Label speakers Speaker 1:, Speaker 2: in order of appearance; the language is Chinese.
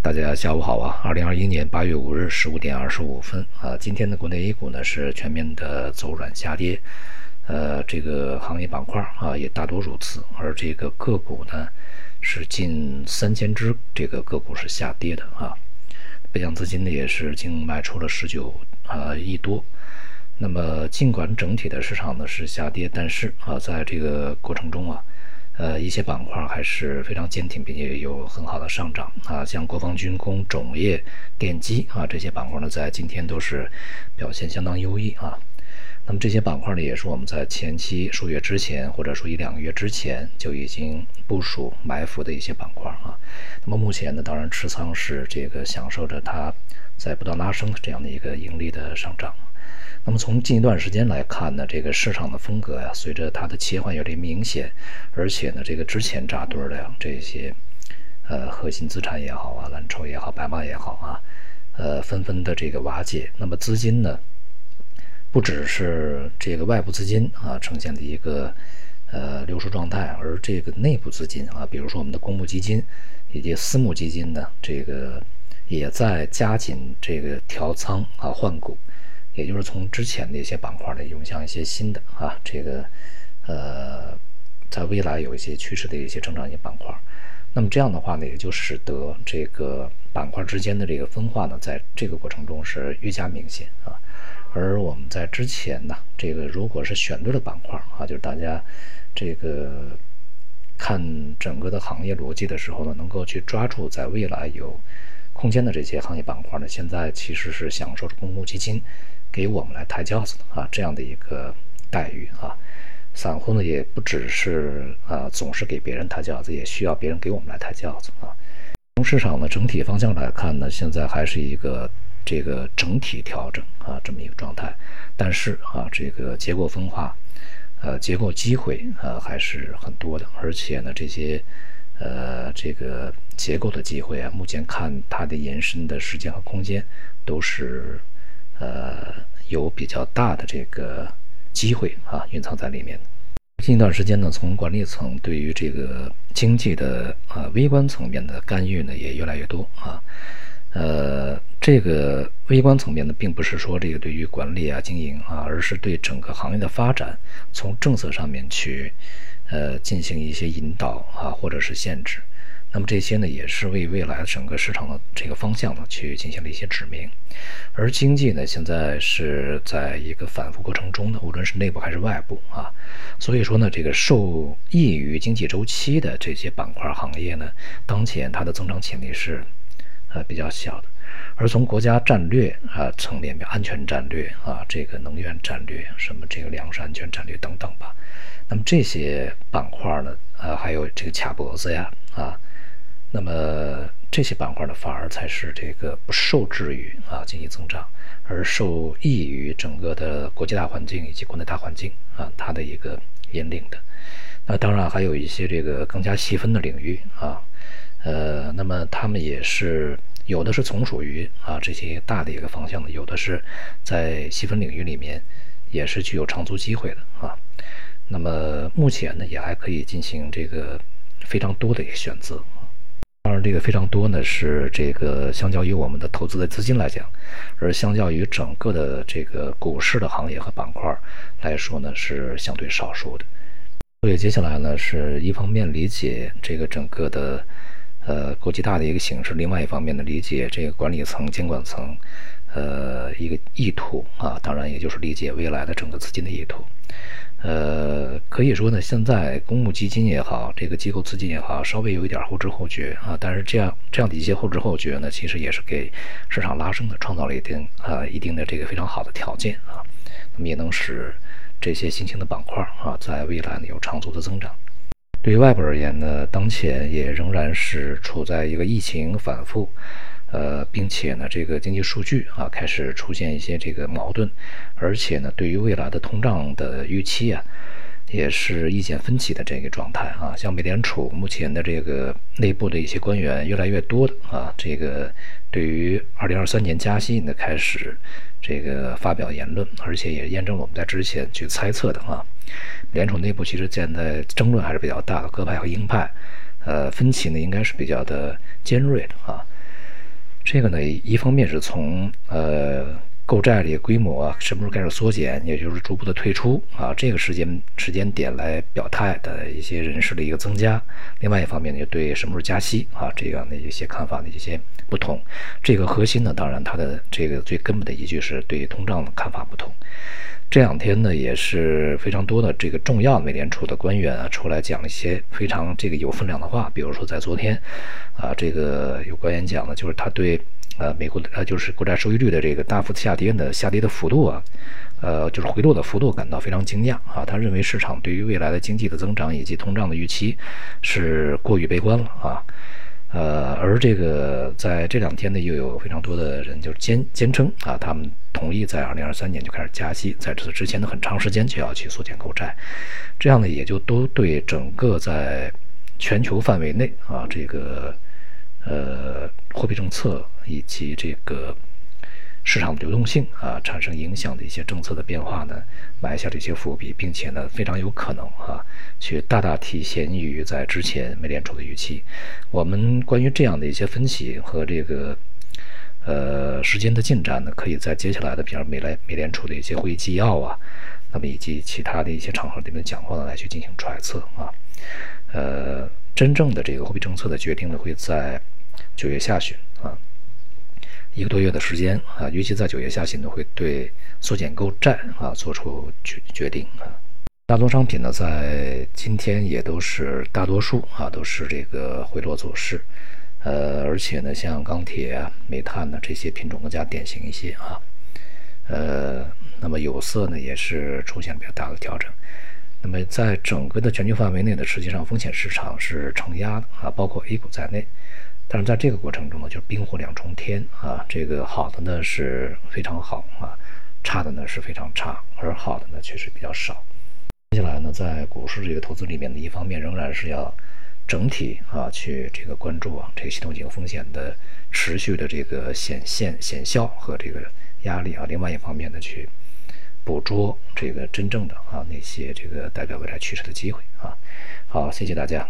Speaker 1: 大家下午好啊！二零二一年八月五日十五点二十五分啊，今天的国内 A 股呢是全面的走软下跌，呃，这个行业板块啊也大多如此，而这个个股呢是近三千只这个个股是下跌的啊，北向资金呢也是净卖出了十九啊亿多。那么尽管整体的市场呢是下跌，但是啊在这个过程中啊。呃，一些板块还是非常坚挺，并且有很好的上涨啊，像国防军工、种业、电机啊这些板块呢，在今天都是表现相当优异啊。那么这些板块呢，也是我们在前期数月之前，或者说一两个月之前就已经部署埋伏的一些板块啊。那么目前呢，当然持仓是这个享受着它在不断拉升的这样的一个盈利的上涨。那么从近一段时间来看呢，这个市场的风格呀，随着它的切换有点明显，而且呢，这个之前扎堆的这些，呃，核心资产也好啊，蓝筹也好，白马也好啊，呃，纷纷的这个瓦解。那么资金呢，不只是这个外部资金啊呈现的一个呃流出状态，而这个内部资金啊，比如说我们的公募基金以及私募基金呢，这个也在加紧这个调仓啊换股。也就是从之前的一些板块呢涌向一些新的啊，这个呃，在未来有一些趋势的一些成长性板块，那么这样的话呢，也就使得这个板块之间的这个分化呢，在这个过程中是愈加明显啊。而我们在之前呢，这个如果是选对了板块啊，就是大家这个看整个的行业逻辑的时候呢，能够去抓住在未来有空间的这些行业板块呢，现在其实是享受着公募基金。给我们来抬轿子的啊，这样的一个待遇啊，散户呢也不只是啊总是给别人抬轿子，也需要别人给我们来抬轿子啊。从市场的整体方向来看呢，现在还是一个这个整体调整啊这么一个状态，但是啊这个结构分化，呃结构机会啊还是很多的，而且呢这些呃这个结构的机会啊，目前看它的延伸的时间和空间都是。呃，有比较大的这个机会啊，蕴藏在里面。近一段时间呢，从管理层对于这个经济的啊微观层面的干预呢，也越来越多啊。呃，这个微观层面呢，并不是说这个对于管理啊、经营啊，而是对整个行业的发展，从政策上面去呃进行一些引导啊，或者是限制。那么这些呢，也是为未来整个市场的这个方向呢，去进行了一些指明。而经济呢，现在是在一个反复过程中呢，无论是内部还是外部啊。所以说呢，这个受益于经济周期的这些板块行业呢，当前它的增长潜力是呃比较小的。而从国家战略啊层面，安全战略啊，这个能源战略，什么这个粮食安全战略等等吧。那么这些板块呢，呃，还有这个卡脖子呀。那么这些板块呢，反而才是这个不受制于啊经济增长，而受益于整个的国际大环境以及国内大环境啊它的一个引领的。那当然还有一些这个更加细分的领域啊，呃，那么他们也是有的是从属于啊这些大的一个方向的，有的是在细分领域里面也是具有长足机会的啊。那么目前呢，也还可以进行这个非常多的一个选择。当然，这个非常多呢，是这个相较于我们的投资的资金来讲，而相较于整个的这个股市的行业和板块来说呢，是相对少数的。所以接下来呢，是一方面理解这个整个的呃国际大的一个形势，另外一方面呢，理解这个管理层、监管层呃一个意图啊，当然也就是理解未来的整个资金的意图。呃，可以说呢，现在公募基金也好，这个机构资金也好，稍微有一点后知后觉啊。但是这样这样的一些后知后觉呢，其实也是给市场拉升的创造了一定啊一定的这个非常好的条件啊。那么也能使这些新兴的板块啊，在未来呢有长足的增长。对于外部而言呢，当前也仍然是处在一个疫情反复。呃，并且呢，这个经济数据啊开始出现一些这个矛盾，而且呢，对于未来的通胀的预期啊，也是意见分歧的这个状态啊。像美联储目前的这个内部的一些官员越来越多的啊，这个对于二零二三年加息呢开始这个发表言论，而且也验证了我们在之前去猜测的啊。美联储内部其实现在争论还是比较大的，鸽派和鹰派，呃，分歧呢应该是比较的尖锐的啊。这个呢，一方面是从呃。购债的规模啊，什么时候开始缩减，也就是逐步的退出啊，这个时间时间点来表态的一些人士的一个增加。另外一方面呢，就对什么时候加息啊，这样的一些看法的一些不同。这个核心呢，当然它的这个最根本的依据是对通胀的看法不同。这两天呢，也是非常多的这个重要美联储的官员啊，出来讲一些非常这个有分量的话。比如说在昨天，啊，这个有官员讲的就是他对。呃，美国的呃，就是国债收益率的这个大幅下跌的下跌的幅度啊，呃，就是回落的幅度感到非常惊讶啊。他认为市场对于未来的经济的增长以及通胀的预期是过于悲观了啊。呃，而这个在这两天呢，又有非常多的人就坚坚称啊，他们同意在二零二三年就开始加息，在此之前的很长时间就要去缩减购债，这样呢，也就都对整个在全球范围内啊，这个。呃，货币政策以及这个市场流动性啊，产生影响的一些政策的变化呢，埋下这些伏笔，并且呢，非常有可能啊，去大大体现于在之前美联储的预期。我们关于这样的一些分析和这个呃时间的进展呢，可以在接下来的，比如美来美联储的一些会议纪要啊，那么以及其他的一些场合里面讲话呢，来去进行揣测啊。呃，真正的这个货币政策的决定呢，会在。九月下旬，一个多月的时间啊，尤其在九月下旬呢，会对缩减购债啊做出决决定啊。大宗商品呢，在今天也都是大多数啊都是这个回落走势，呃，而且呢，像钢铁啊、煤炭呢这些品种更加典型一些啊，呃，那么有色呢也是出现了比较大的调整。那么在整个的全球范围内呢，实际上风险市场是承压的啊，包括 A 股在内。但是在这个过程中呢，就是冰火两重天啊，这个好的呢是非常好啊，差的呢是非常差，而好的呢确实比较少。接下来呢，在股市这个投资里面的一方面仍然是要整体啊去这个关注啊这个系统性风险的持续的这个显现显效和这个压力啊，另外一方面呢去捕捉这个真正的啊那些这个代表未来趋势的机会啊。好，谢谢大家。